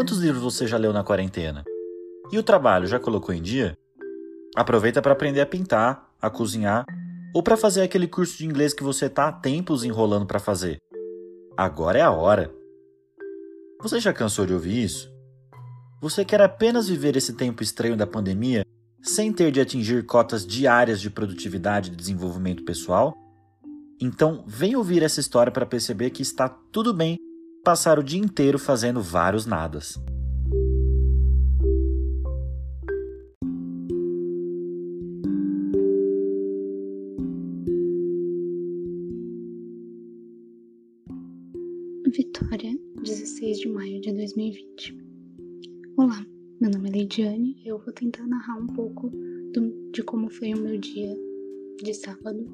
quantos livros você já leu na quarentena? E o trabalho já colocou em dia? Aproveita para aprender a pintar, a cozinhar ou para fazer aquele curso de inglês que você está há tempos enrolando para fazer. Agora é a hora. Você já cansou de ouvir isso? Você quer apenas viver esse tempo estranho da pandemia sem ter de atingir cotas diárias de produtividade e desenvolvimento pessoal? Então, vem ouvir essa história para perceber que está tudo bem passar o dia inteiro fazendo vários nadas. Vitória, 16 de maio de 2020. Olá, meu nome é Leidiane e eu vou tentar narrar um pouco do, de como foi o meu dia de sábado,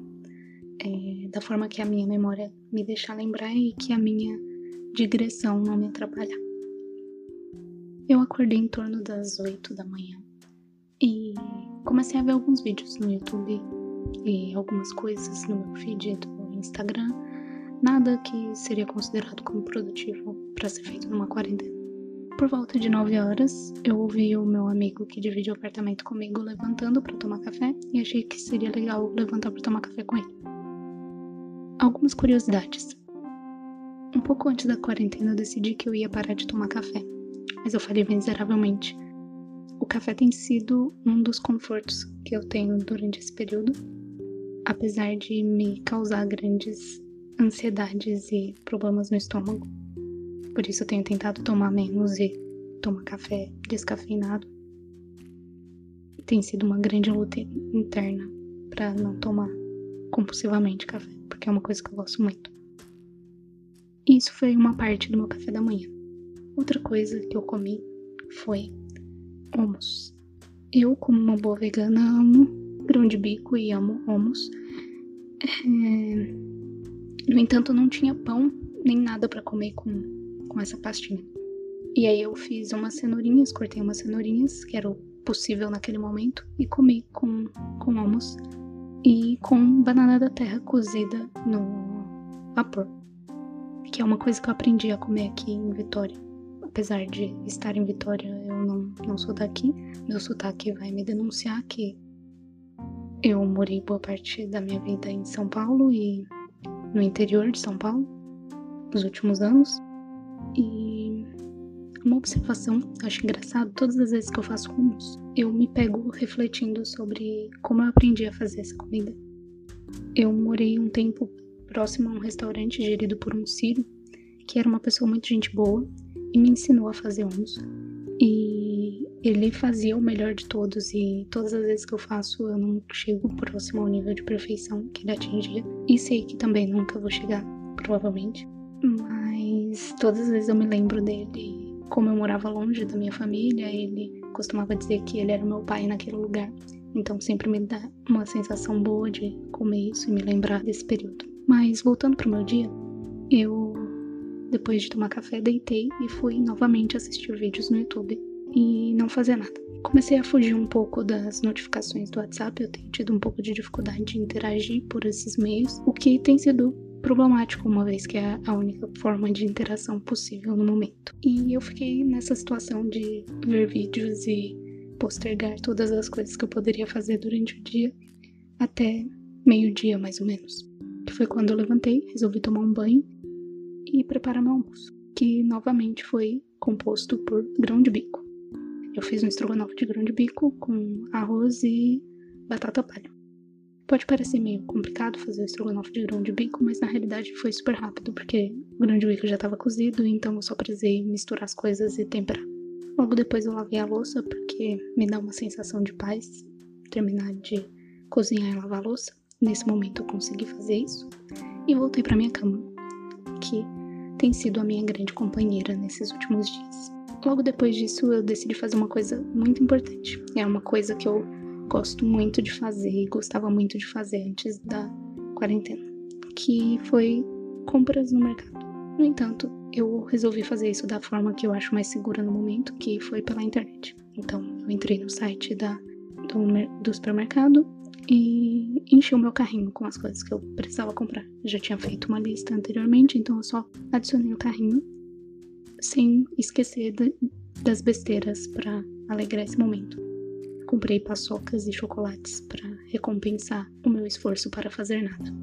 é, da forma que a minha memória me deixar lembrar e que a minha digressão não me atrapalhar. Eu acordei em torno das 8 da manhã e comecei a ver alguns vídeos no YouTube e algumas coisas no meu feed do Instagram, nada que seria considerado como produtivo para ser feito numa quarentena. Por volta de 9 horas, eu ouvi o meu amigo que divide o apartamento comigo levantando para tomar café e achei que seria legal levantar para tomar café com ele. Algumas curiosidades. Um pouco antes da quarentena, eu decidi que eu ia parar de tomar café, mas eu falhei miseravelmente. O café tem sido um dos confortos que eu tenho durante esse período, apesar de me causar grandes ansiedades e problemas no estômago. Por isso eu tenho tentado tomar menos e tomar café descafeinado. Tem sido uma grande luta interna para não tomar compulsivamente café, porque é uma coisa que eu gosto muito. Isso foi uma parte do meu café da manhã. Outra coisa que eu comi foi hummus. Eu, como uma boa vegana, amo grão de bico e amo hummus. É... No entanto, não tinha pão nem nada para comer com com essa pastinha. E aí eu fiz umas cenourinhas, cortei umas cenourinhas, que era o possível naquele momento, e comi com, com almoço e com banana da terra cozida no vapor. Que é uma coisa que eu aprendi a comer aqui em Vitória. Apesar de estar em Vitória, eu não, não sou daqui. Meu sotaque vai me denunciar que eu morei boa parte da minha vida em São Paulo e no interior de São Paulo, nos últimos anos. E uma observação, acho engraçado, todas as vezes que eu faço hummus, eu me pego refletindo sobre como eu aprendi a fazer essa comida. Eu morei um tempo próximo a um restaurante gerido por um sírio, que era uma pessoa muito gente boa e me ensinou a fazer hummus. E ele fazia o melhor de todos e todas as vezes que eu faço eu não chego próximo ao nível de perfeição que ele atingia e sei que também nunca vou chegar, provavelmente. Mas todas as vezes eu me lembro dele. Como eu morava longe da minha família, ele costumava dizer que ele era meu pai naquele lugar. Então sempre me dá uma sensação boa de comer isso e me lembrar desse período. Mas voltando pro meu dia, eu depois de tomar café deitei e fui novamente assistir vídeos no YouTube e não fazer nada. Comecei a fugir um pouco das notificações do WhatsApp, eu tenho tido um pouco de dificuldade de interagir por esses meios, o que tem sido problemático, uma vez que é a única forma de interação possível no momento. E eu fiquei nessa situação de ver vídeos e postergar todas as coisas que eu poderia fazer durante o dia até meio-dia, mais ou menos. Que foi quando eu levantei, resolvi tomar um banho e preparar meu almoço, que novamente foi composto por grão de bico. Eu fiz um estrogonofe de grão de bico com arroz e batata palha. Pode parecer meio complicado fazer o estrogonofe de grão de bico, mas na realidade foi super rápido, porque o grão de bico já estava cozido, então eu só precisei misturar as coisas e temperar. Logo depois eu lavei a louça, porque me dá uma sensação de paz terminar de cozinhar e lavar a louça. Nesse momento eu consegui fazer isso. E voltei para minha cama, que tem sido a minha grande companheira nesses últimos dias. Logo depois disso, eu decidi fazer uma coisa muito importante. É uma coisa que eu gosto muito de fazer e gostava muito de fazer antes da quarentena, que foi compras no mercado. No entanto, eu resolvi fazer isso da forma que eu acho mais segura no momento, que foi pela internet. Então, eu entrei no site da, do, do supermercado e enchi o meu carrinho com as coisas que eu precisava comprar. Eu já tinha feito uma lista anteriormente, então eu só adicionei o carrinho sem esquecer das besteiras para alegrar esse momento. Comprei paçocas e chocolates para recompensar o meu esforço para fazer nada.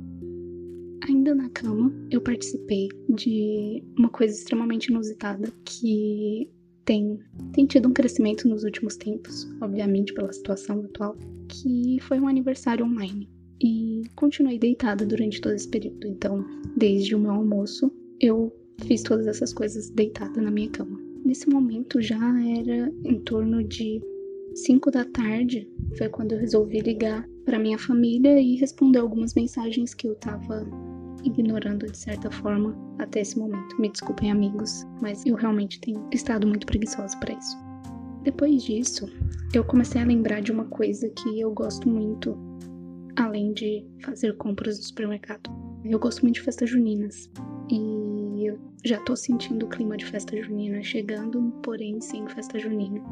Ainda na cama, eu participei de uma coisa extremamente inusitada que tem, tem tido um crescimento nos últimos tempos, obviamente pela situação atual, que foi um aniversário online. E continuei deitada durante todo esse período. Então, desde o meu almoço, eu fiz todas essas coisas deitada na minha cama. Nesse momento já era em torno de 5 da tarde, foi quando eu resolvi ligar para minha família e responder algumas mensagens que eu tava ignorando de certa forma até esse momento. Me desculpem, amigos, mas eu realmente tenho estado muito preguiçosa para isso. Depois disso, eu comecei a lembrar de uma coisa que eu gosto muito, além de fazer compras no supermercado. Eu gosto muito de festas juninas e eu já tô sentindo o clima de festa junina chegando, porém sem festa junina.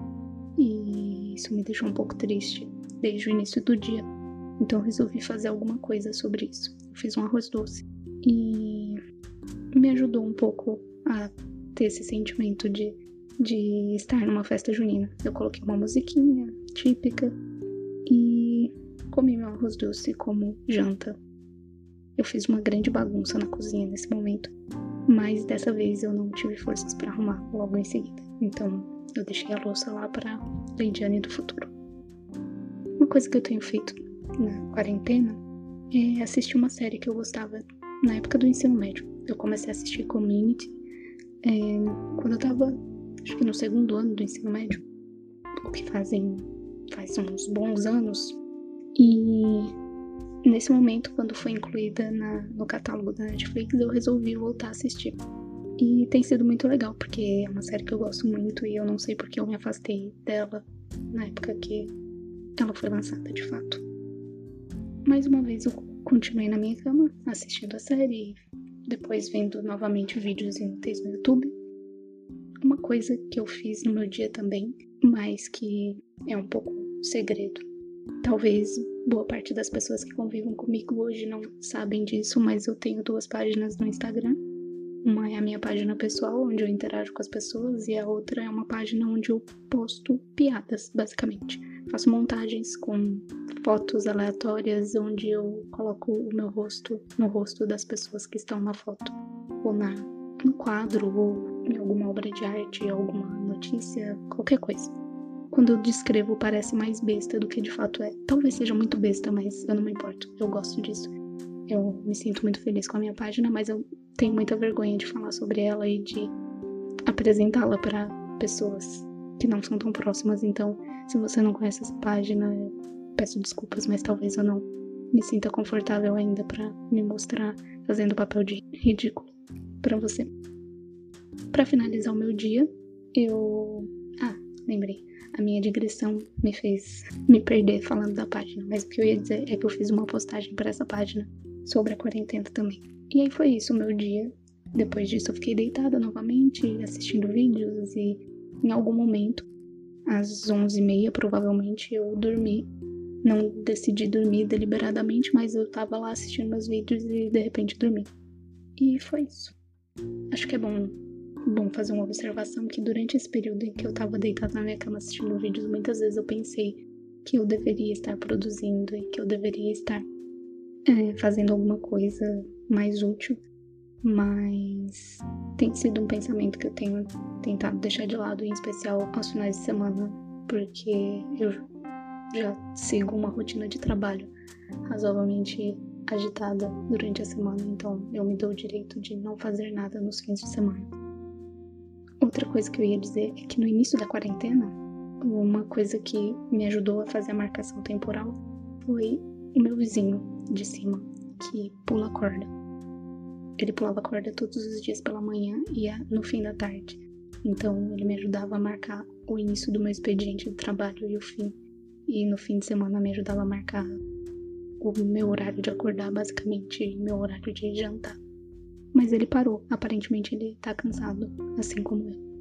E isso me deixou um pouco triste desde o início do dia. Então resolvi fazer alguma coisa sobre isso. Eu fiz um arroz doce e me ajudou um pouco a ter esse sentimento de, de estar numa festa junina. Eu coloquei uma musiquinha típica e comi meu arroz doce como janta. Eu fiz uma grande bagunça na cozinha nesse momento, mas dessa vez eu não tive forças para arrumar logo em seguida. Então eu deixei a louça lá para Leidiane do futuro. Uma coisa que eu tenho feito na quarentena é assistir uma série que eu gostava na época do ensino médio. Eu comecei a assistir Community é, quando eu tava, acho que no segundo ano do ensino médio, o que fazem faz uns bons anos. E nesse momento, quando foi incluída na, no catálogo da Netflix, eu resolvi voltar a assistir. E tem sido muito legal, porque é uma série que eu gosto muito e eu não sei porque eu me afastei dela na época que ela foi lançada de fato. Mais uma vez eu continuei na minha cama assistindo a série, depois vendo novamente vídeos inúteis no YouTube. Uma coisa que eu fiz no meu dia também, mas que é um pouco segredo. Talvez boa parte das pessoas que convivem comigo hoje não sabem disso, mas eu tenho duas páginas no Instagram. Uma é a minha página pessoal, onde eu interajo com as pessoas, e a outra é uma página onde eu posto piadas, basicamente. Faço montagens com fotos aleatórias onde eu coloco o meu rosto no rosto das pessoas que estão na foto, ou na, no quadro, ou em alguma obra de arte, alguma notícia, qualquer coisa. Quando eu descrevo, parece mais besta do que de fato é. Talvez seja muito besta, mas eu não me importo. Eu gosto disso. Eu me sinto muito feliz com a minha página, mas eu tenho muita vergonha de falar sobre ela e de apresentá-la para pessoas que não são tão próximas. Então, se você não conhece essa página, peço desculpas, mas talvez eu não me sinta confortável ainda para me mostrar fazendo papel de ridículo para você. Para finalizar o meu dia, eu. Ah, lembrei. A minha digressão me fez me perder falando da página, mas o que eu ia dizer é que eu fiz uma postagem para essa página sobre a quarentena também. E aí foi isso o meu dia. Depois disso eu fiquei deitada novamente, assistindo vídeos e em algum momento, às 11h30 provavelmente, eu dormi não decidi dormir deliberadamente, mas eu tava lá assistindo meus vídeos e de repente dormi. E foi isso. Acho que é bom, bom fazer uma observação que durante esse período em que eu tava deitada na minha cama assistindo vídeos, muitas vezes eu pensei que eu deveria estar produzindo e que eu deveria estar é, fazendo alguma coisa mais útil, mas tem sido um pensamento que eu tenho tentado deixar de lado, em especial aos finais de semana, porque eu já sigo uma rotina de trabalho razoavelmente agitada durante a semana, então eu me dou o direito de não fazer nada nos fins de semana. Outra coisa que eu ia dizer é que no início da quarentena, uma coisa que me ajudou a fazer a marcação temporal foi o meu vizinho de cima, que pula corda. Ele pulava corda todos os dias pela manhã e no fim da tarde. Então ele me ajudava a marcar o início do meu expediente de trabalho e o fim e no fim de semana me ajudava a marcar o meu horário de acordar, basicamente, meu horário de jantar. Mas ele parou, aparentemente ele tá cansado, assim como eu.